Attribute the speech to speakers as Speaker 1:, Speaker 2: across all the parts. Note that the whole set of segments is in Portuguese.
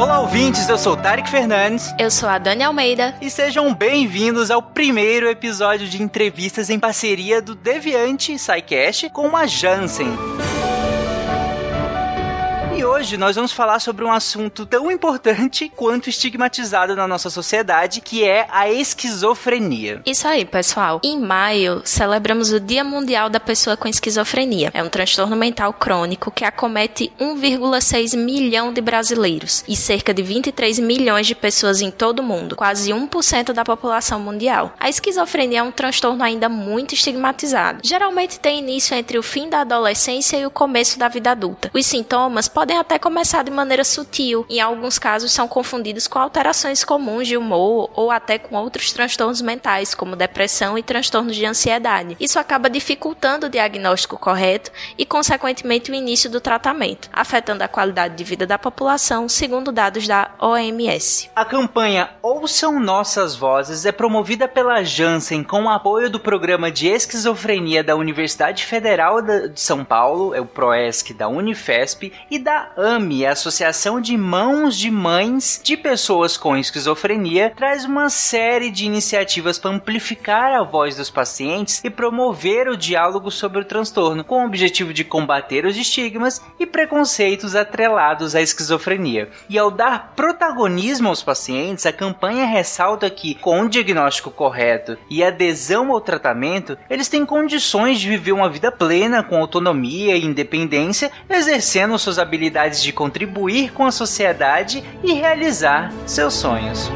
Speaker 1: Olá, ouvintes, eu sou o Tarek Fernandes.
Speaker 2: Eu sou a Dani Almeida.
Speaker 1: E sejam bem-vindos ao primeiro episódio de entrevistas em parceria do Deviante SciCast com a Janssen. Hoje nós vamos falar sobre um assunto tão importante quanto estigmatizado na nossa sociedade, que é a esquizofrenia.
Speaker 2: Isso aí, pessoal. Em maio, celebramos o Dia Mundial da Pessoa com Esquizofrenia. É um transtorno mental crônico que acomete 1,6 milhão de brasileiros e cerca de 23 milhões de pessoas em todo o mundo, quase 1% da população mundial. A esquizofrenia é um transtorno ainda muito estigmatizado. Geralmente tem início entre o fim da adolescência e o começo da vida adulta. Os sintomas podem até começar de maneira sutil. Em alguns casos, são confundidos com alterações comuns de humor ou até com outros transtornos mentais, como depressão e transtornos de ansiedade. Isso acaba dificultando o diagnóstico correto e, consequentemente, o início do tratamento, afetando a qualidade de vida da população, segundo dados da OMS.
Speaker 1: A campanha Ouçam Nossas Vozes é promovida pela Janssen com o apoio do programa de esquizofrenia da Universidade Federal de São Paulo, é o PROESC da Unifesp, e da AME, a Associação de Mãos de Mães de Pessoas com Esquizofrenia, traz uma série de iniciativas para amplificar a voz dos pacientes e promover o diálogo sobre o transtorno, com o objetivo de combater os estigmas e preconceitos atrelados à esquizofrenia. E ao dar protagonismo aos pacientes, a campanha ressalta que, com o diagnóstico correto e adesão ao tratamento, eles têm condições de viver uma vida plena, com autonomia e independência, exercendo suas habilidades de contribuir com a sociedade e realizar seus sonhos.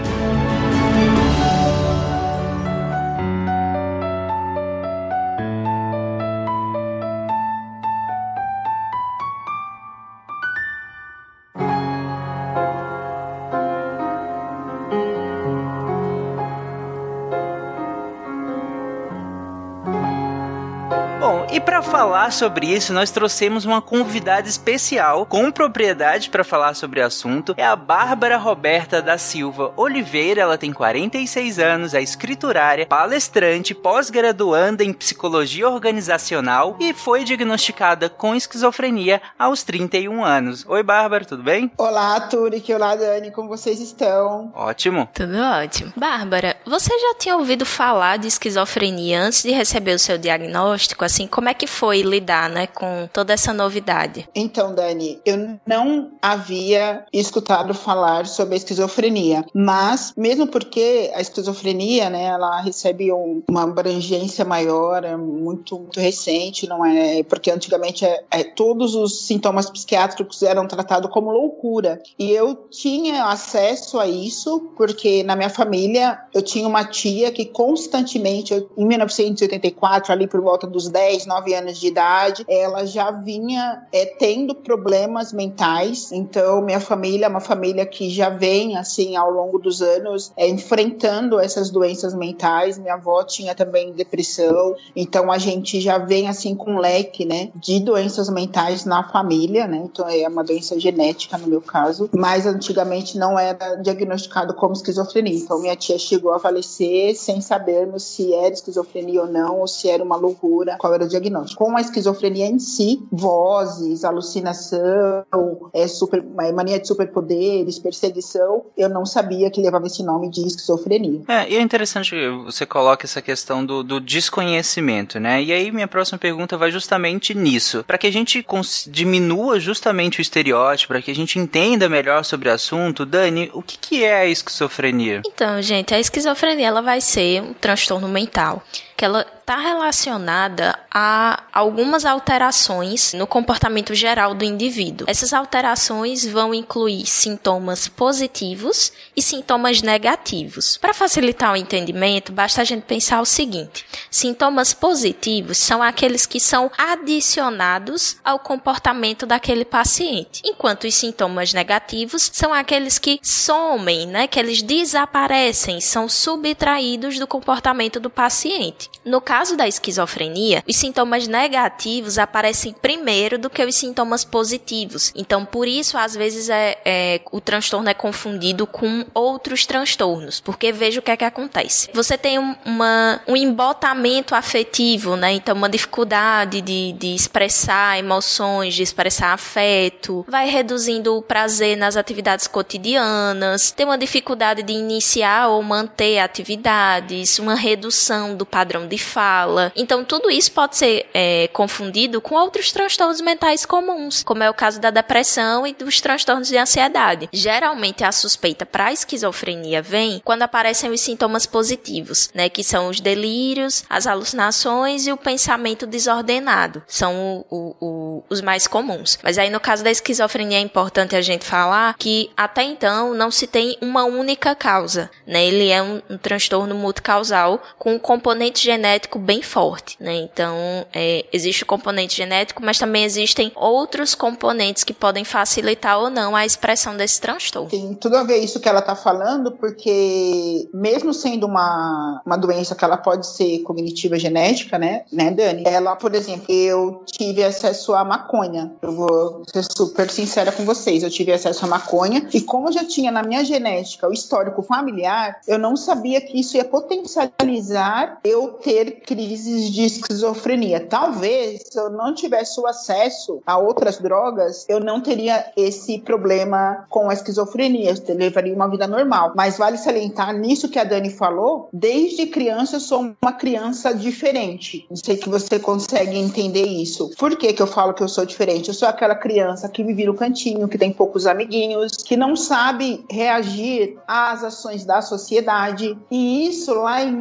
Speaker 1: Para falar sobre isso, nós trouxemos uma convidada especial com propriedade para falar sobre o assunto. É a Bárbara Roberta da Silva Oliveira. Ela tem 46 anos, é escriturária, palestrante, pós-graduanda em psicologia organizacional e foi diagnosticada com esquizofrenia aos 31 anos. Oi, Bárbara, tudo bem?
Speaker 3: Olá, Turik. Olá, Dani. Como vocês estão?
Speaker 1: Ótimo.
Speaker 2: Tudo ótimo. Bárbara, você já tinha ouvido falar de esquizofrenia antes de receber o seu diagnóstico? Assim, como como é que foi lidar, né, com toda essa novidade?
Speaker 3: Então, Dani, eu não havia escutado falar sobre a esquizofrenia, mas mesmo porque a esquizofrenia, né, ela recebe um, uma abrangência maior, é muito, muito, recente, não é? Porque antigamente é, é, todos os sintomas psiquiátricos eram tratados como loucura. E eu tinha acesso a isso porque na minha família eu tinha uma tia que constantemente, em 1984, ali por volta dos 10, 9 anos de idade, ela já vinha é, tendo problemas mentais. Então, minha família é uma família que já vem, assim, ao longo dos anos, é, enfrentando essas doenças mentais. Minha avó tinha também depressão. Então, a gente já vem, assim, com um leque, né, de doenças mentais na família, né? Então, é uma doença genética, no meu caso. Mas, antigamente, não era diagnosticado como esquizofrenia. Então, minha tia chegou a falecer sem sabermos se era esquizofrenia ou não, ou se era uma loucura, qual era o diagnóstico diagnóstico. Com a esquizofrenia em si, vozes, alucinação, é, super, é, mania de superpoderes, perseguição, eu não sabia que levava esse nome de esquizofrenia.
Speaker 1: É, e é interessante que você coloca essa questão do, do desconhecimento, né? E aí minha próxima pergunta vai justamente nisso. Para que a gente diminua justamente o estereótipo, para que a gente entenda melhor sobre o assunto, Dani, o que, que é a esquizofrenia?
Speaker 2: Então, gente, a esquizofrenia ela vai ser um transtorno mental que ela está relacionada a algumas alterações no comportamento geral do indivíduo. Essas alterações vão incluir sintomas positivos e sintomas negativos. Para facilitar o entendimento, basta a gente pensar o seguinte: sintomas positivos são aqueles que são adicionados ao comportamento daquele paciente, enquanto os sintomas negativos são aqueles que somem, né, que eles desaparecem, são subtraídos do comportamento do paciente. No caso da esquizofrenia, os sintomas negativos aparecem primeiro do que os sintomas positivos. Então, por isso, às vezes, é, é, o transtorno é confundido com outros transtornos. Porque veja o que é que acontece. Você tem um, uma, um embotamento afetivo, né? Então, uma dificuldade de, de expressar emoções, de expressar afeto, vai reduzindo o prazer nas atividades cotidianas, tem uma dificuldade de iniciar ou manter atividades, uma redução do padrão de fala. Então, tudo isso pode ser é, confundido com outros transtornos mentais comuns, como é o caso da depressão e dos transtornos de ansiedade. Geralmente, a suspeita para a esquizofrenia vem quando aparecem os sintomas positivos, né, que são os delírios, as alucinações e o pensamento desordenado. São o, o, o, os mais comuns. Mas aí, no caso da esquizofrenia, é importante a gente falar que até então não se tem uma única causa, né? Ele é um, um transtorno multicausal com um componente genético bem forte, né? Então, é, existe o componente genético, mas também existem outros componentes que podem facilitar ou não a expressão desse transtorno.
Speaker 3: Tem tudo a ver isso que ela está falando, porque mesmo sendo uma, uma doença que ela pode ser cognitiva genética, né, né, Dani? Ela, por exemplo, eu tive acesso à maconha. Eu vou ser super sincera com vocês. Eu tive acesso à maconha e como eu já tinha na minha genética o histórico familiar, eu não sabia que isso ia potencializar eu ter crises de esquizofrenia. Talvez, se eu não tivesse o acesso a outras drogas, eu não teria esse problema com a esquizofrenia, eu levaria uma vida normal. Mas vale salientar nisso que a Dani falou, desde criança eu sou uma criança diferente. Não sei que você consegue entender isso. Por que, que eu falo que eu sou diferente? Eu sou aquela criança que vive no cantinho, que tem poucos amiguinhos, que não sabe reagir às ações da sociedade. E isso lá em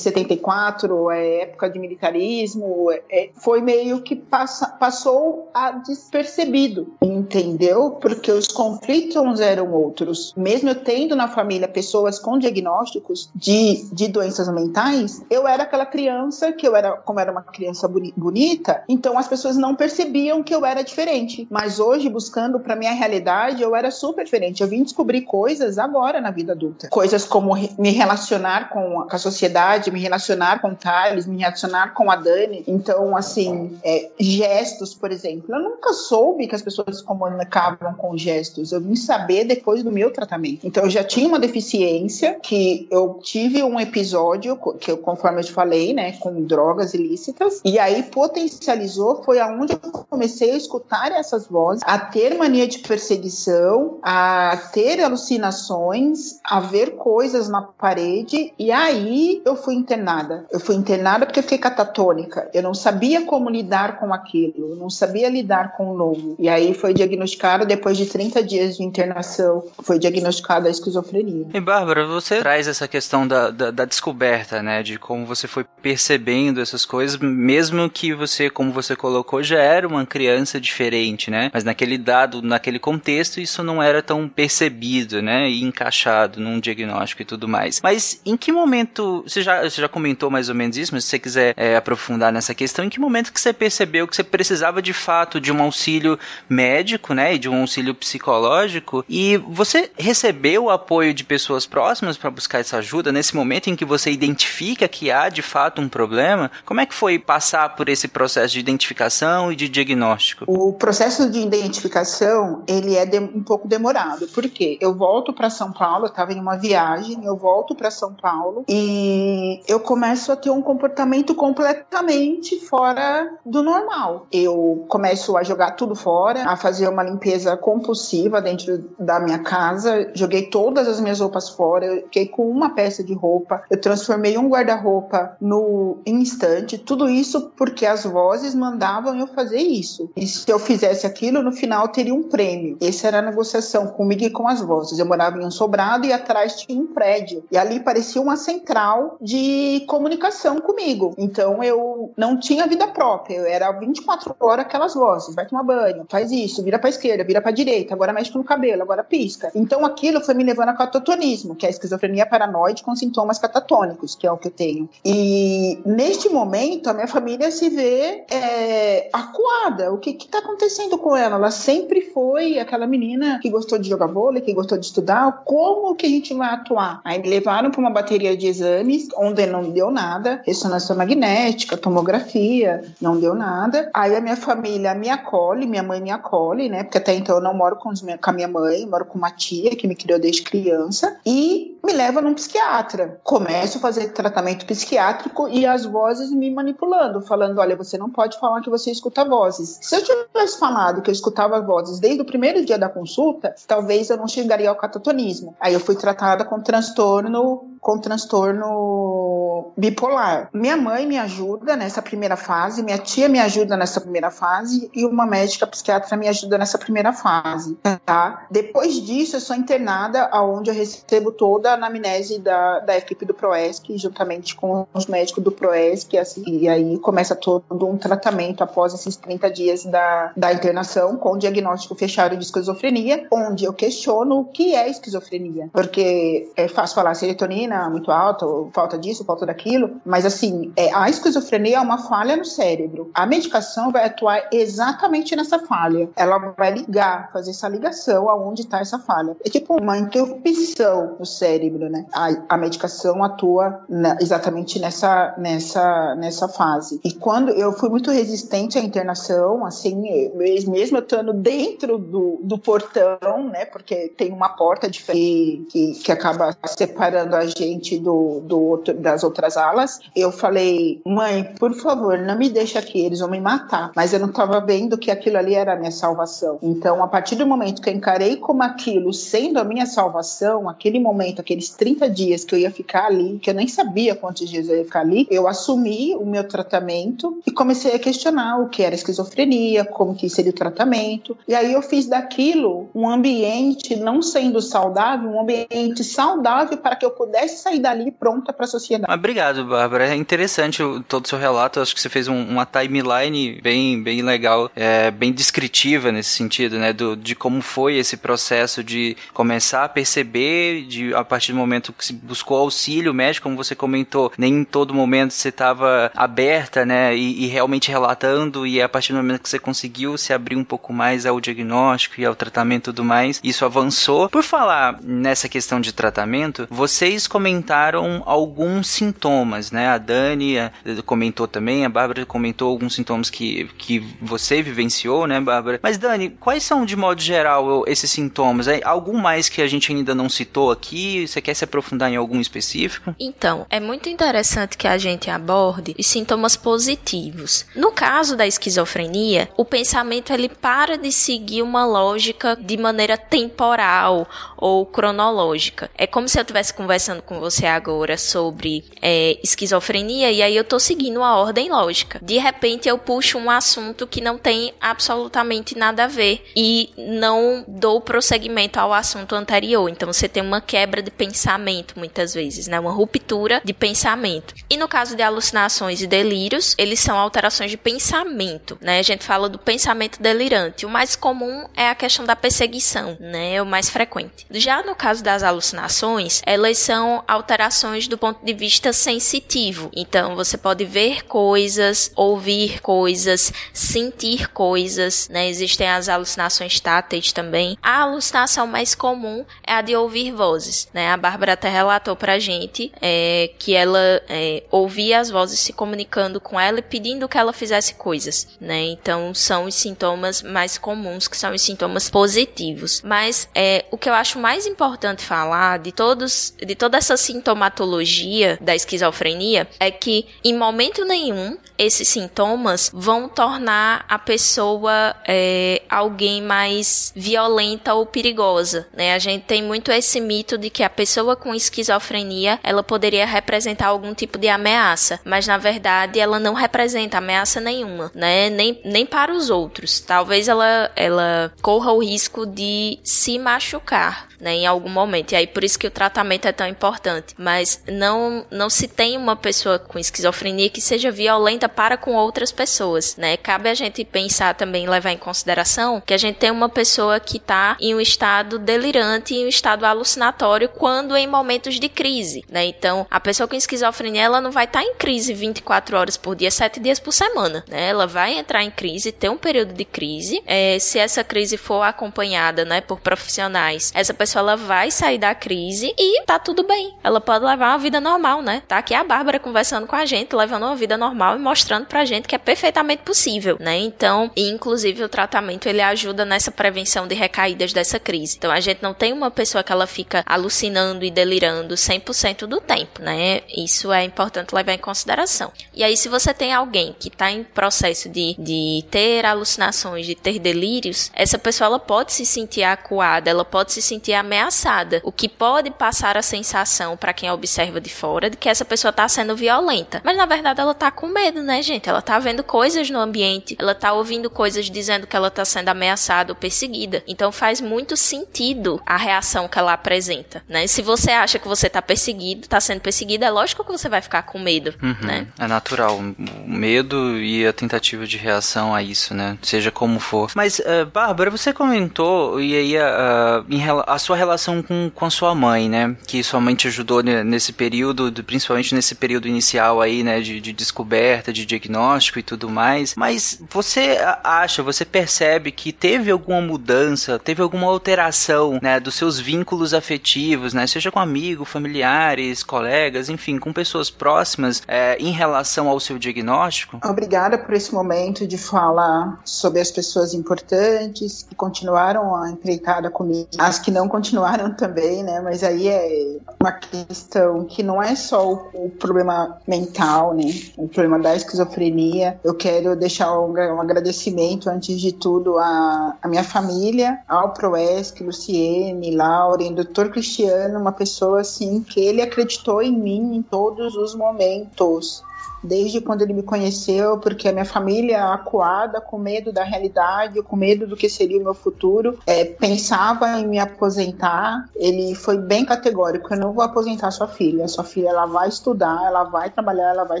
Speaker 3: 1974, é época de militarismo, é, foi meio que passa, passou a despercebido, entendeu? Porque os conflitos eram outros. Mesmo eu tendo na família pessoas com diagnósticos de, de doenças mentais, eu era aquela criança que eu era, como era uma criança bonita, então as pessoas não percebiam que eu era diferente. Mas hoje, buscando para minha realidade, eu era super diferente. Eu vim descobrir coisas agora na vida adulta. Coisas como me relacionar com a sociedade, me relacionar com o Thales, me relacionar com a Dani. Então, assim, é, gestos, por exemplo. Eu nunca soube que as pessoas se comunicavam com gestos. Eu vim saber depois do meu tratamento. Então, eu já tinha uma deficiência que eu tive um episódio, que eu, conforme eu te falei, né, com drogas ilícitas. E aí potencializou, foi aonde eu comecei a escutar essas vozes, a ter mania de perseguição, a ter alucinações, a ver coisas na parede. E aí eu fui internada. Eu fui internada porque eu fiquei catatônica. Eu não sabia como lidar com aquilo, eu não sabia lidar com o novo. E aí foi diagnosticada, depois de 30 dias de internação, foi diagnosticada a esquizofrenia.
Speaker 1: E Bárbara, você traz essa questão da, da, da descoberta, né? De como você foi percebendo essas coisas, mesmo que você, como você colocou, já era uma criança diferente, né? Mas naquele dado, naquele contexto, isso não era tão percebido, né? E encaixado num diagnóstico e tudo mais. Mas em que momento, você já, você já comentou mais ou menos isso, mas se você quiser é, aprofundar nessa questão, em que momento que você percebeu que você precisava de fato de um auxílio médico, né? E de um auxílio psicológico? E você recebeu o apoio de pessoas próximas para buscar essa ajuda nesse momento em que você identifica que há de fato um problema? Como é que foi passar por esse processo de identificação e de diagnóstico?
Speaker 3: O processo de identificação, ele é de, um pouco demorado. Por quê? Eu volto para São Paulo, estava em uma viagem, eu volto para São Paulo e eu começo a ter um comportamento completamente fora do normal. Eu começo a jogar tudo fora, a fazer uma limpeza compulsiva dentro da minha casa, joguei todas as minhas roupas fora, eu fiquei com uma peça de roupa, eu transformei um guarda-roupa no instante, tudo isso porque as vozes mandavam eu fazer isso. E se eu fizesse aquilo, no final teria um prêmio. Essa era a negociação comigo e com as vozes. Eu morava em um sobrado e atrás tinha um prédio. E ali parecia uma central de comunicação comigo. Então eu não tinha vida própria. Eu era 24 horas aquelas vozes. Vai tomar banho, faz isso, vira pra esquerda, vira pra direita, agora mexe no cabelo, agora pisca. Então aquilo foi me levando a catatonismo, que é a esquizofrenia paranoide com sintomas catatônicos, que é o que eu tenho. E neste momento a minha família se vê é, acuada. O que está acontecendo com ela? Ela sempre foi aquela menina que gostou de jogar vôlei, que gostou de estudar. Como que a gente vai atuar? Aí me levaram para uma bateria de exames, onde deu, não deu nada, ressonância magnética, tomografia, não deu nada. Aí a minha família me acolhe, minha mãe me acolhe, né? Porque até então eu não moro com, com a minha mãe, moro com uma tia que me criou desde criança, e me leva num psiquiatra. Começo a fazer tratamento psiquiátrico e as vozes me manipulando, falando: olha, você não pode falar que você escuta vozes. Se eu tivesse falado que eu escutava vozes desde o primeiro dia da consulta, talvez eu não chegaria ao catatonismo. Aí eu fui tratada com transtorno com transtorno bipolar. Minha mãe me ajuda nessa primeira fase, minha tia me ajuda nessa primeira fase e uma médica psiquiatra me ajuda nessa primeira fase, tá? Depois disso, eu sou internada aonde eu recebo toda anamnese da, da equipe do PROESC, juntamente com os médicos do PROESC, assim, e aí começa todo um tratamento após esses 30 dias da, da internação, com o diagnóstico fechado de esquizofrenia, onde eu questiono o que é esquizofrenia, porque é fácil falar serotonina muito alta, falta disso, falta daquilo, mas assim, é, a esquizofrenia é uma falha no cérebro. A medicação vai atuar exatamente nessa falha. Ela vai ligar, fazer essa ligação aonde está essa falha. É tipo uma interrupção no cérebro, né? A, a medicação atua na, exatamente nessa, nessa, nessa fase. E quando eu fui muito resistente à internação, assim, mesmo eu estando dentro do, do portão, né? Porque tem uma porta diferente que, que acaba separando a gente do, do outro, das outras alas. Eu falei, mãe, por favor, não me deixa aqui, eles vão me matar. Mas eu não estava vendo que aquilo ali era a minha salvação. Então, a partir do momento que eu encarei como aquilo sendo a minha salvação, aquele momento, aqueles 30 dias que eu ia ficar ali, que eu nem sabia quantos dias eu ia ficar ali, eu assumi o meu tratamento e comecei a questionar o que era esquizofrenia, como que seria o tratamento. E aí eu fiz daquilo um ambiente, não sendo saudável, um ambiente saudável para que eu pudesse sair dali pronta para a sociedade.
Speaker 1: Obrigado, Bárbara. É interessante todo o seu relato. Acho que você fez um, uma timeline bem, bem legal, é, bem descritiva nesse sentido, né? Do, de como foi esse processo de começar a perceber, de a partir do momento que se buscou auxílio médico, como você comentou, nem em todo momento você estava aberta, né? E, e, realmente relatando, e a partir do momento que você conseguiu se abrir um pouco mais ao diagnóstico e ao tratamento e tudo mais, isso avançou. Por falar nessa questão de tratamento, vocês comentaram alguns sintomas, né? A Dani comentou também, a Bárbara comentou alguns sintomas que, que você vivenciou, né, Bárbara? Mas, Dani, quais são, de modo geral, esses sintomas? É algum mais que a gente ainda não citou aqui? Você quer se aprofundar em algum específico?
Speaker 2: Então, é muito interessante que a gente aborde os sintomas positivos. No caso da esquizofrenia, o pensamento ele para de seguir uma lógica de maneira temporal ou cronológica. É como se eu estivesse conversando com você agora sobre é, esquizofrenia e aí eu tô seguindo a ordem lógica. De repente eu puxo um assunto que não tem absolutamente nada a ver e não dou prosseguimento ao assunto anterior. Então você tem uma quebra de pensamento muitas vezes, né? Uma ruptura de pensamento. E no caso de alucinações e delírios, eles são alterações de pensamento, né? A gente fala do pensamento delirante. O mais comum é a questão da perseguição, né? É o mais frequente. Já no caso das alucinações, elas são alterações do ponto de vista sensitivo. Então você pode ver coisas, ouvir coisas, sentir coisas, né? Existem as alucinações táteis também. A alucinação mais comum é a de ouvir vozes, né? A Bárbara até relatou pra gente é, que ela é, ouvia as vozes se comunicando com ela e pedindo que ela fizesse coisas, né? Então são os sintomas mais comuns, que são os sintomas positivos. Mas é, o que eu acho mais importante falar de todos, de toda essa sintomatologia da esquizofrenia é que em momento nenhum esses sintomas vão tornar a pessoa é, alguém mais violenta ou perigosa, né? A gente tem muito esse mito de que a pessoa com esquizofrenia ela poderia representar algum tipo de ameaça, mas na verdade ela não representa ameaça nenhuma, né? Nem, nem para os outros. Talvez ela, ela corra o risco de se machucar, né, em algum momento. E aí por isso que o tratamento é tão importante. Mas não, não se tem uma pessoa com esquizofrenia que seja violenta para com outras pessoas, né? Cabe a gente pensar também, levar em consideração que a gente tem uma pessoa que está em um estado delirante, em um estado alucinatório, quando em momentos de crise, né? Então, a pessoa com esquizofrenia, ela não vai estar tá em crise 24 horas por dia, 7 dias por semana, né? Ela vai entrar em crise, ter um período de crise. É, se essa crise for acompanhada, né, por profissionais, essa pessoa ela vai sair da crise e tá tudo bem. Ela pode levar uma vida normal, né? Tá aqui a Bárbara conversando com a gente, levando uma vida normal e mostrando pra gente que é perfeitamente possível, né? Então, inclusive o tratamento ele ajuda nessa prevenção de recaídas dessa crise. Então, a gente não tem uma pessoa que ela fica alucinando e delirando 100% do tempo, né? Isso é importante levar em consideração. E aí, se você tem alguém que está em processo de, de ter alucinações, de ter delírios, essa pessoa ela pode se sentir acuada, ela pode se sentir ameaçada, o que pode passar a sensação para quem observa de fora de que essa pessoa está sendo violenta. Mas na verdade ela está com medo, né, gente? Ela está vendo coisas no ambiente, ela está ouvindo coisas dizendo que ela está sendo ameaçada ou perseguida. Então faz muito sentido a reação que ela apresenta, né? Se você acha que você está perseguido, está sendo perseguida, é lógico que você vai ficar com medo,
Speaker 1: uhum,
Speaker 2: né?
Speaker 1: É natural, o medo e a tentativa de reação a isso, né? Seja como for. Mas, uh, Bárbara, você comentou, e aí uh, em, a sua relação com, com a sua mãe, né? Que sua mãe te ajudou nesse período, principalmente nesse período inicial aí, né? De, de descoberta, de diagnóstico e tudo mais. Mas você acha, você percebe que teve alguma mudança, teve alguma alteração, né? Dos seus vínculos afetivos, né? Seja com amigos, familiares, colegas, enfim, com pessoas próximas, é, em relação ao seu diagnóstico?
Speaker 3: Obrigada por esse momento de falar sobre as pessoas importantes que continuaram a empreitada comigo, as que não continuaram também, né? Mas aí é uma questão que não é só o, o problema mental, né? O problema da esquizofrenia. Eu quero deixar um, um agradecimento, antes de tudo, à, à minha família, ao Proesc, Luciene, Lauren, doutor Cristiano, uma pessoa assim que ele acreditou em mim em todos os momentos desde quando ele me conheceu, porque a minha família acuada, com medo da realidade, com medo do que seria o meu futuro, é, pensava em me aposentar. Ele foi bem categórico: eu não vou aposentar sua filha. Sua filha ela vai estudar, ela vai trabalhar, ela vai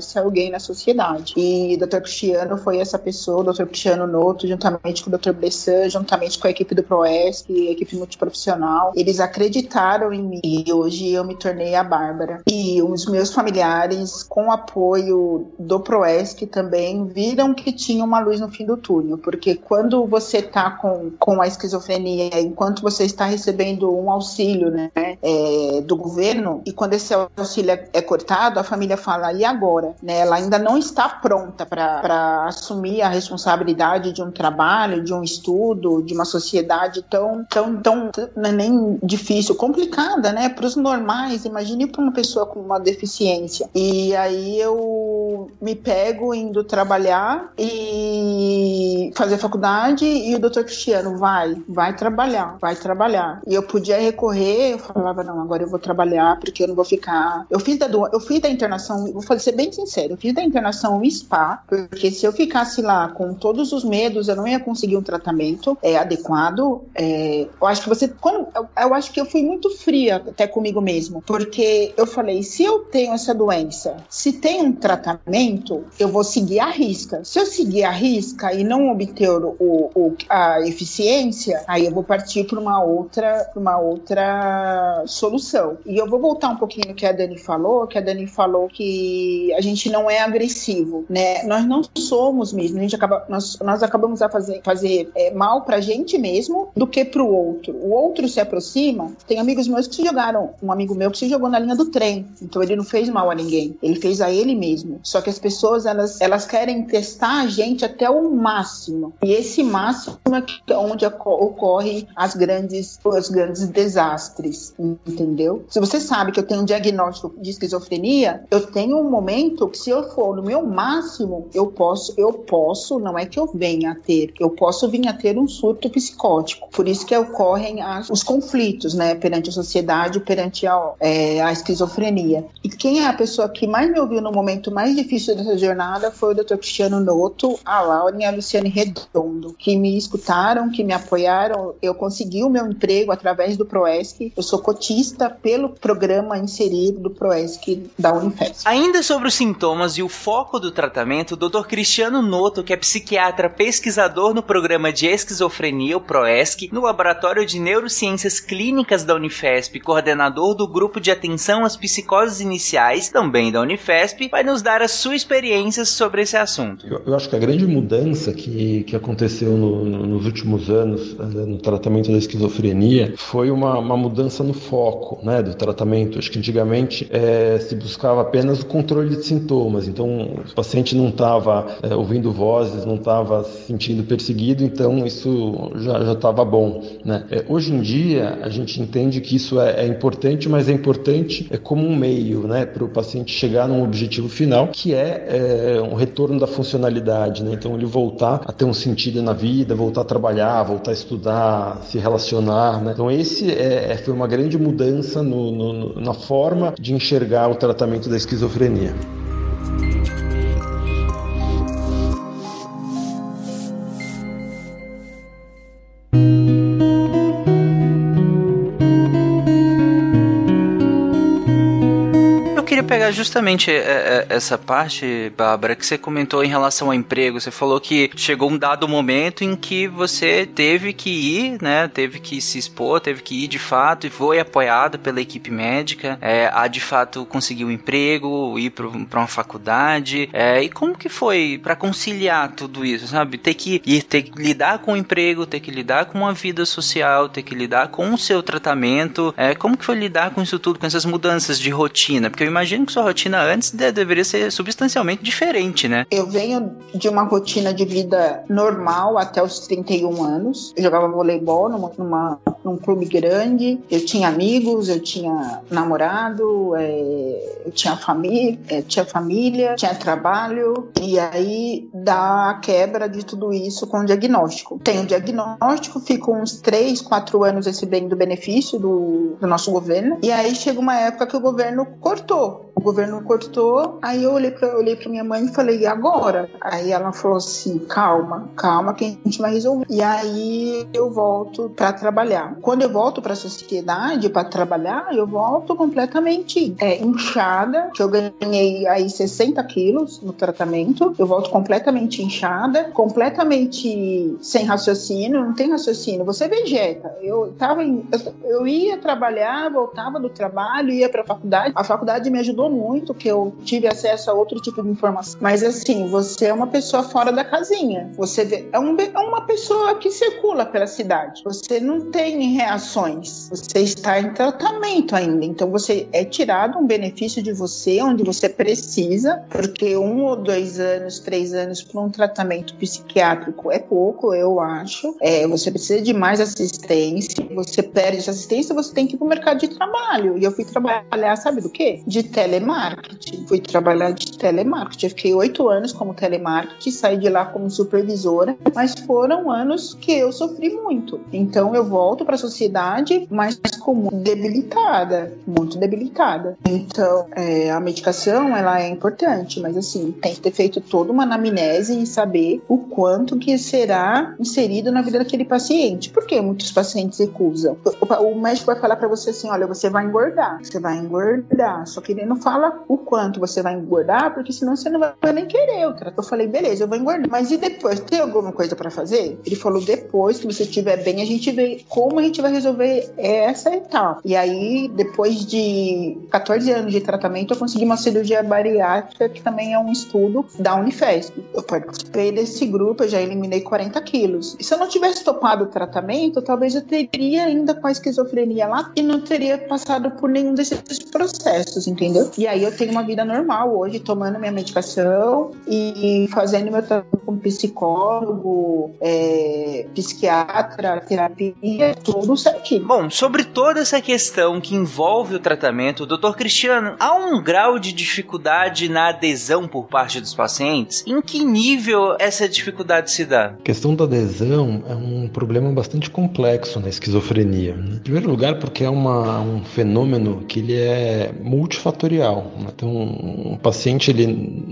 Speaker 3: ser alguém na sociedade. E o Dr. Cristiano foi essa pessoa, o Dr. Cristiano Noto, juntamente com o Dr. Bressan, juntamente com a equipe do ProESC, equipe multiprofissional, eles acreditaram em mim. E hoje eu me tornei a Bárbara. E os meus familiares, com apoio do Proesc também viram que tinha uma luz no fim do túnel, porque quando você está com, com a esquizofrenia, enquanto você está recebendo um auxílio né, é, do governo, e quando esse auxílio é, é, cortado, a família fala, e agora? Né, ela ainda não está pronta para assumir a responsabilidade de um trabalho, de um estudo, de uma sociedade tão, tão, tão, é nem difícil, complicada, né? Para os normais, imagine para uma pessoa com uma deficiência. E aí eu me pego indo trabalhar e fazer faculdade e o doutor Cristiano vai, vai trabalhar, vai trabalhar. E eu podia recorrer, eu falava, não, agora eu vou trabalhar porque eu não vou ficar. Eu fiz da, eu fiz da internação, vou ser bem sincero, eu fiz da internação um spa, porque se eu ficasse lá com todos os medos, eu não ia conseguir um tratamento é, adequado. É, eu acho que você. Quando, eu, eu acho que eu fui muito fria até comigo mesmo, porque eu falei, se eu tenho essa doença, se tem um tratamento, tratamento, eu vou seguir a risca. Se eu seguir a risca e não obter o, o a eficiência, aí eu vou partir para uma outra, uma outra solução. E eu vou voltar um pouquinho no que a Dani falou, que a Dani falou que a gente não é agressivo, né? Nós não somos mesmo, a gente acaba, nós, nós acabamos a fazer, fazer é, mal pra gente mesmo do que pro outro. O outro se aproxima, tem amigos meus que se jogaram, um amigo meu que se jogou na linha do trem, então ele não fez mal a ninguém, ele fez a ele mesmo. Só que as pessoas elas, elas querem testar a gente até o máximo. E esse máximo é onde ocorrem as grandes, os grandes desastres, entendeu? Se você sabe que eu tenho um diagnóstico de esquizofrenia, eu tenho um momento que se eu for no meu máximo, eu posso, eu posso, não é que eu venha a ter, eu posso vir a ter um surto psicótico. Por isso que ocorrem as, os conflitos, né, perante a sociedade, perante a, é, a esquizofrenia. E quem é a pessoa que mais me ouviu no momento mais mais difícil dessa jornada foi o Dr. Cristiano Noto, a Laura e a Luciane Redondo, que me escutaram, que me apoiaram. Eu consegui o meu emprego através do ProESC. Eu sou cotista pelo programa inserido do ProESC da Unifesp.
Speaker 1: Ainda sobre os sintomas e o foco do tratamento, o Dr. Cristiano Noto, que é psiquiatra pesquisador no programa de esquizofrenia, o ProESC, no Laboratório de Neurociências Clínicas da Unifesp, coordenador do grupo de atenção às psicoses iniciais, também da Unifesp, vai nos dar as sua experiência sobre esse assunto.
Speaker 4: Eu, eu acho que a grande mudança que, que aconteceu no, no, nos últimos anos eh, no tratamento da esquizofrenia foi uma, uma mudança no foco né, do tratamento. Acho que antigamente é, se buscava apenas o controle de sintomas, então o paciente não estava é, ouvindo vozes, não estava se sentindo perseguido, então isso já estava bom. Né? É, hoje em dia a gente entende que isso é, é importante, mas é importante é como um meio né, para o paciente chegar num objetivo final, que é, é um retorno da funcionalidade. Né? Então ele voltar a ter um sentido na vida, voltar a trabalhar, voltar a estudar, se relacionar. Né? Então esse é, é foi uma grande mudança no, no, na forma de enxergar o tratamento da esquizofrenia.
Speaker 1: Justamente é, é, essa parte, Bárbara, que você comentou em relação ao emprego. Você falou que chegou um dado momento em que você teve que ir, né? Teve que se expor, teve que ir de fato e foi apoiado pela equipe médica é, a de fato conseguir um emprego, ir para uma faculdade. É, e como que foi para conciliar tudo isso, sabe? Ter que ir, ter que lidar com o emprego, ter que lidar com a vida social, ter que lidar com o seu tratamento. É, como que foi lidar com isso tudo, com essas mudanças de rotina? Porque eu imagino que sua rotina antes deveria ser substancialmente diferente, né?
Speaker 3: Eu venho de uma rotina de vida normal até os 31 anos. Eu jogava voleibol numa, numa num clube grande, eu tinha amigos, eu tinha namorado, é, eu tinha família, é, tinha família, tinha trabalho, e aí dá a quebra de tudo isso com o diagnóstico. Tenho o diagnóstico, fico uns 3, 4 anos recebendo benefício do, do nosso governo, e aí chega uma época que o governo cortou governo cortou. Aí eu olhei para olhei para minha mãe e falei: e agora? Aí ela falou assim: calma, calma, que a gente vai resolver. E aí eu volto para trabalhar. Quando eu volto para a sociedade para trabalhar, eu volto completamente é, inchada, que eu ganhei aí 60 quilos no tratamento. Eu volto completamente inchada, completamente sem raciocínio, não tem raciocínio. Você vegeta. Eu tava em, eu, eu ia trabalhar, voltava do trabalho, ia para a faculdade. A faculdade me ajudou muito, que eu tive acesso a outro tipo de informação. Mas assim, você é uma pessoa fora da casinha. Você é, um, é uma pessoa que circula pela cidade. Você não tem reações. Você está em tratamento ainda. Então você é tirado um benefício de você onde você precisa, porque um ou dois anos, três anos para um tratamento psiquiátrico é pouco, eu acho. É, você precisa de mais assistência. Você perde essa assistência, você tem que ir para o mercado de trabalho. E eu fui trabalhar, sabe do quê? De tele telemarketing. Fui trabalhar de telemarketing. Eu fiquei oito anos como telemarketing, saí de lá como supervisora, mas foram anos que eu sofri muito. Então eu volto para a sociedade, mas como debilitada, muito debilitada. Então é, a medicação ela é importante, mas assim tem que ter feito toda uma anamnese e saber o quanto que será inserido na vida daquele paciente. Porque muitos pacientes recusam. O, o médico vai falar para você assim, olha, você vai engordar, você vai engordar, só que ele não fala o quanto você vai engordar, porque senão você não vai nem querer. Eu falei, beleza, eu vou engordar. Mas e depois? Tem alguma coisa para fazer? Ele falou, depois que você estiver bem, a gente vê como a gente vai resolver essa etapa. E aí, depois de 14 anos de tratamento, eu consegui uma cirurgia bariátrica, que também é um estudo da Unifesp. Eu participei desse grupo, eu já eliminei 40 quilos. E se eu não tivesse topado o tratamento, talvez eu teria ainda com a esquizofrenia lá e não teria passado por nenhum desses processos, entendeu? E aí eu tenho uma vida normal hoje, tomando minha medicação e fazendo meu tratamento com psicólogo, é, psiquiatra, terapia, tudo certinho.
Speaker 1: Bom, sobre toda essa questão que envolve o tratamento, doutor Cristiano, há um grau de dificuldade na adesão por parte dos pacientes? Em que nível essa dificuldade se dá?
Speaker 4: A questão da adesão é um problema bastante complexo na esquizofrenia. Né? Em primeiro lugar, porque é uma, um fenômeno que ele é multifatorial então, um paciente ele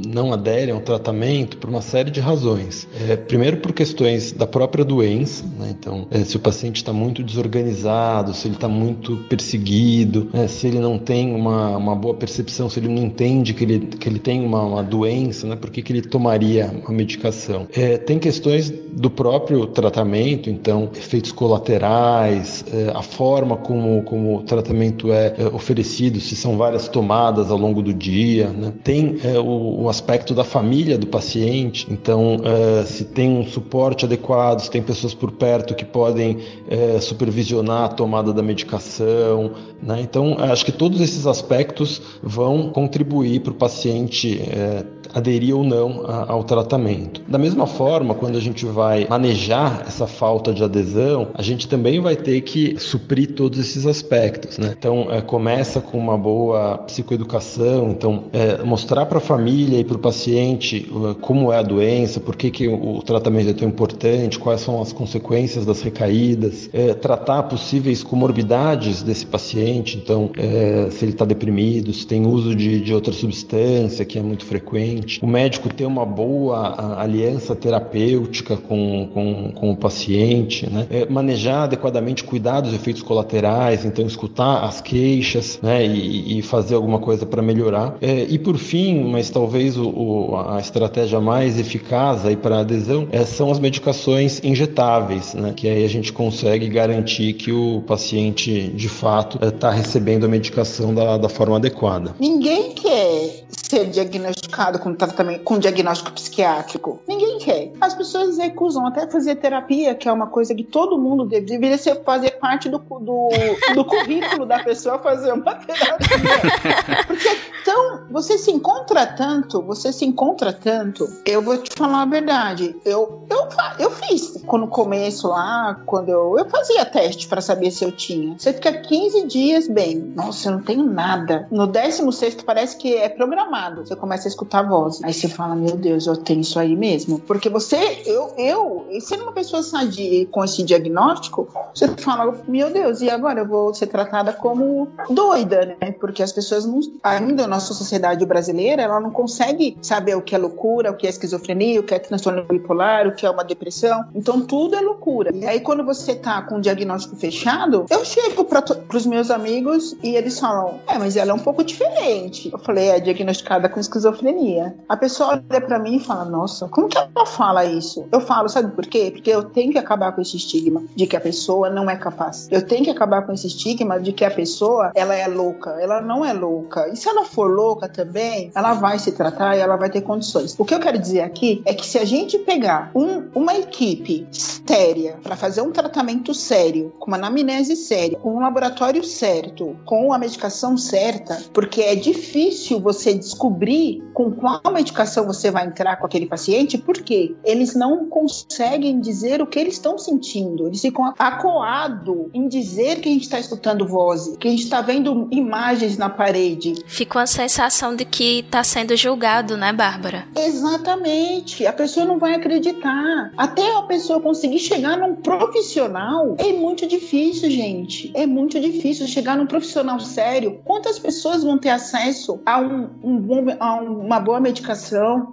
Speaker 4: não adere a um tratamento por uma série de razões. É, primeiro, por questões da própria doença. Né? Então, é, se o paciente está muito desorganizado, se ele está muito perseguido, né? se ele não tem uma, uma boa percepção, se ele não entende que ele, que ele tem uma, uma doença, né? por que, que ele tomaria a medicação? É, tem questões do próprio tratamento, então, efeitos colaterais, é, a forma como, como o tratamento é, é oferecido, se são várias tomadas tomadas ao longo do dia, né? tem é, o, o, aspecto da família do paciente, então é, se tem um suporte adequado, se tem pessoas por perto que podem é, supervisionar a tomada da medicação, né? então acho que todos esses aspectos vão contribuir para o paciente é, aderir ou não a, ao tratamento. Da mesma forma, quando a gente vai manejar essa falta de adesão, a gente também vai ter que suprir todos esses aspectos, né? Então, é, começa com uma boa psicoeducação, então é, mostrar para a família e para o paciente como é a doença, por que, que o, o, tratamento é tão importante, quais são as consequências das recaídas, é, tratar possíveis comorbidades desse paciente, então é, se ele está deprimido, se tem uso de, de outra substância que é muito frequente, o médico ter uma boa aliança terapêutica com, com, com o paciente, né? É, manejar adequadamente, cuidar dos efeitos colaterais, então escutar as queixas né? e, e fazer alguma coisa para melhorar. É, e por fim, mas talvez o, o, a estratégia mais eficaz para adesão é, são as medicações injetáveis, né? que aí a gente consegue garantir que o paciente de fato está é, recebendo a medicação da, da forma adequada.
Speaker 3: Ninguém quer ser diagnosticado com tratamento com diagnóstico psiquiátrico. Ninguém quer. As pessoas recusam até fazer terapia, que é uma coisa que todo mundo deveria ser, fazer parte do, do, do currículo da pessoa fazer uma terapia. Porque então, você se encontra tanto, você se encontra tanto. Eu vou te falar a verdade. Eu, eu, eu fiz no começo lá, quando eu, eu fazia teste para saber se eu tinha. Você fica 15 dias bem. Nossa, eu não tenho nada. No 16 parece que é programado. Você começa a escutar a voz. Aí você fala, meu Deus, eu tenho isso aí mesmo. Porque você, eu, eu, sendo uma pessoa sadia com esse diagnóstico, você fala, meu Deus, e agora eu vou ser tratada como doida, né? Porque as pessoas não, ainda nossa sociedade brasileira, ela não consegue saber o que é loucura, o que é esquizofrenia, o que é transtorno bipolar, o que é uma depressão. Então tudo é loucura. E aí quando você tá com o diagnóstico fechado, eu chego para os meus amigos e eles falam: "É, mas ela é um pouco diferente". Eu falei: "É diagnosticada com esquizofrenia". A pessoa olha para mim e fala: "Nossa, como que ela fala isso?". Eu falo: "Sabe por quê? Porque eu tenho que acabar com esse estigma de que a pessoa não é capaz. Eu tenho que acabar com esse estigma de que a pessoa, ela é louca. Ela não é louca. E se ela for louca também, ela vai se tratar e ela vai ter condições. O que eu quero dizer aqui é que se a gente pegar um, uma equipe séria para fazer um tratamento sério, com uma anamnese séria, com um laboratório certo, com a medicação certa, porque é difícil você descobrir com qual medicação você vai entrar com aquele paciente, porque eles não conseguem dizer o que eles estão sentindo. Eles ficam acoados em dizer que a gente está escutando vozes, que a gente está vendo imagens na parede.
Speaker 2: Ficam sensação de que está sendo julgado, né, Bárbara?
Speaker 3: Exatamente. A pessoa não vai acreditar. Até a pessoa conseguir chegar num profissional é muito difícil, gente. É muito difícil chegar num profissional sério. Quantas pessoas vão ter acesso a, um, um bom, a uma boa medicação?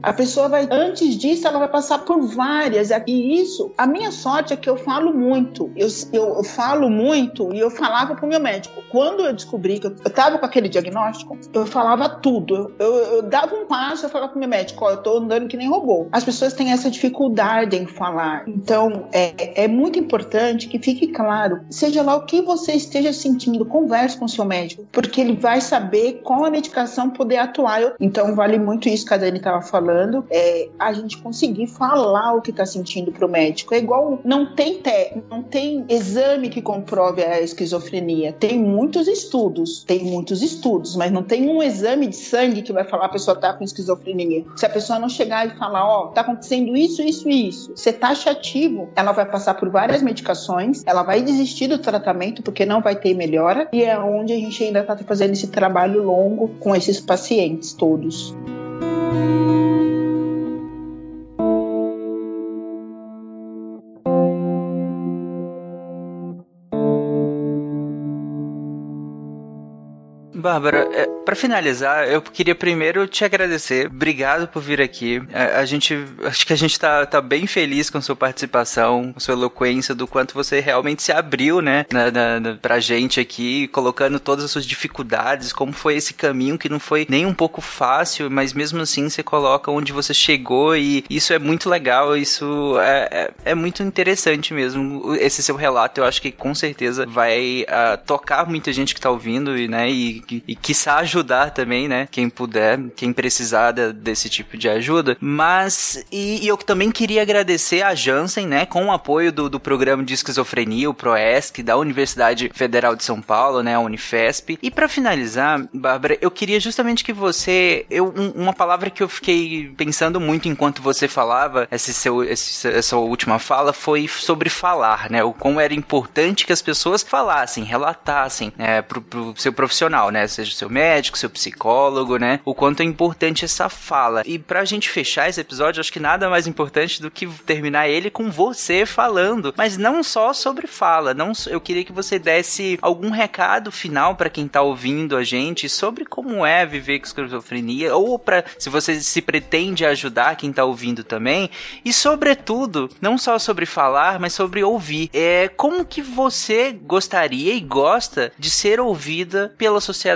Speaker 3: A pessoa vai, antes disso, ela vai passar por várias. E isso, a minha sorte é que eu falo muito. Eu, eu, eu falo muito e eu falava pro meu médico. Quando eu descobri que eu, eu tava com aquele diagnóstico, eu falava tudo. Eu, eu dava um passo, eu falava pro meu médico, ó, eu tô andando que nem robô. As pessoas têm essa dificuldade em falar. Então, é, é muito importante que fique claro, seja lá o que você esteja sentindo, converse com o seu médico, porque ele vai saber qual a medicação poder atuar. Então, vale muito isso que a Dani estava falando, é a gente conseguir falar o que está sentindo pro médico. É igual, não tem, te, não tem exame que comprove a esquizofrenia. Tem muitos estudos, tem muitos estudos, mas não tem um exame de sangue que vai falar a pessoa tá com esquizofrenia. Se a pessoa não chegar e falar, ó, oh, tá acontecendo isso, isso e isso, ser taxativo, ela vai passar por várias medicações, ela vai desistir do tratamento porque não vai ter melhora, e é onde a gente ainda tá fazendo esse trabalho longo com esses pacientes todos.
Speaker 1: Música Bárbara, é, para finalizar, eu queria primeiro te agradecer. Obrigado por vir aqui. A, a, gente, acho que a gente tá, tá bem feliz com sua participação, com sua eloquência, do quanto você realmente se abriu, né, na, na, na, pra gente aqui, colocando todas as suas dificuldades, como foi esse caminho que não foi nem um pouco fácil, mas mesmo assim você coloca onde você chegou e isso é muito legal, isso é, é, é muito interessante mesmo. Esse seu relato, eu acho que com certeza vai uh, tocar muita gente que tá ouvindo e, né, e que e, quiçá ajudar também, né? Quem puder, quem precisar de, desse tipo de ajuda. Mas, e, e, eu também queria agradecer a Jansen, né? Com o apoio do, do programa de esquizofrenia, o ProESC, da Universidade Federal de São Paulo, né? A Unifesp. E para finalizar, Bárbara, eu queria justamente que você. Eu, um, uma palavra que eu fiquei pensando muito enquanto você falava, esse seu, esse, essa última fala, foi sobre falar, né? O como era importante que as pessoas falassem, relatassem, né? Pro, pro seu profissional, né? Seja o seu médico, seu psicólogo, né? O quanto é importante essa fala. E pra gente fechar esse episódio, acho que nada mais importante do que terminar ele com você falando, mas não só sobre fala, não eu queria que você desse algum recado final para quem tá ouvindo a gente sobre como é viver com esquizofrenia ou para se você se pretende ajudar quem tá ouvindo também e sobretudo, não só sobre falar, mas sobre ouvir. É como que você gostaria e gosta de ser ouvida pela sociedade?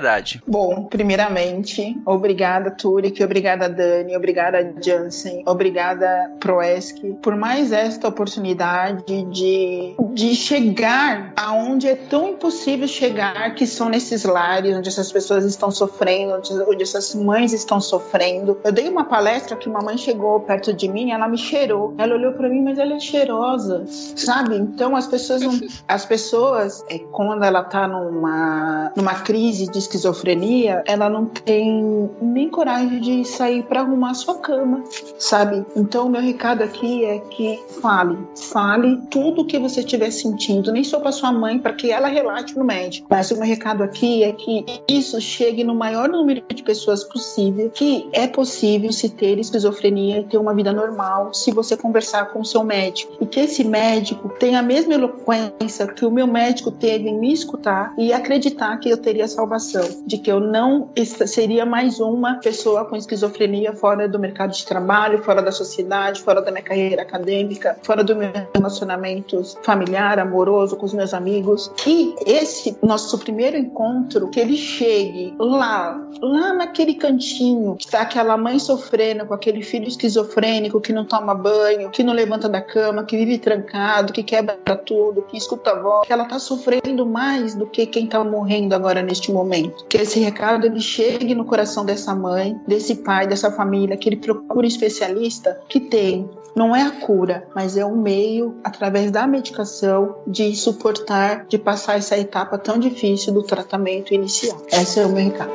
Speaker 3: Bom, primeiramente, obrigada Turik, obrigada Dani, obrigada Jansen, obrigada Proesc por mais esta oportunidade de, de chegar aonde é tão impossível chegar, que são nesses lares onde essas pessoas estão sofrendo, onde essas mães estão sofrendo. Eu dei uma palestra que uma mãe chegou perto de mim, ela me cheirou. Ela olhou para mim, mas ela é cheirosa, sabe? Então as pessoas não, as pessoas é, quando ela tá numa numa crise de esquizofrenia, ela não tem nem coragem de sair para arrumar sua cama, sabe? Então meu recado aqui é que fale, fale tudo o que você estiver sentindo, nem só para sua mãe, para que ela relate no médico. Mas o meu recado aqui é que isso chegue no maior número de pessoas possível, que é possível se ter esquizofrenia e ter uma vida normal se você conversar com o seu médico. E que esse médico tenha a mesma eloquência que o meu médico teve em me escutar e acreditar que eu teria salvação, de que eu não seria mais uma pessoa com esquizofrenia fora do mercado de trabalho, fora da sociedade, fora da minha carreira acadêmica, fora do meu relacionamento familiar, amoroso com os meus amigos. Que esse nosso primeiro encontro, que ele chegue lá, lá naquele cantinho, que está aquela mãe sofrendo com aquele filho esquizofrênico que não toma banho, que não levanta da cama, que vive trancado, que quebra tudo, que escuta a voz, que ela está sofrendo mais do que quem está morrendo agora neste momento. Que esse recado ele chegue no coração dessa mãe, desse pai, dessa família, que ele procure um especialista que tem não é a cura, mas é o meio, através da medicação, de suportar, de passar essa etapa tão difícil do tratamento inicial. Esse é o meu recado.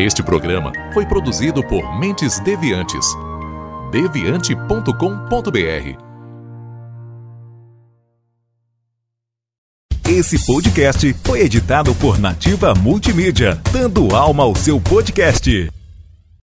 Speaker 5: Este programa foi produzido por Mentes Deviantes. deviante.com.br. Esse podcast foi editado por Nativa Multimídia, dando alma ao seu podcast.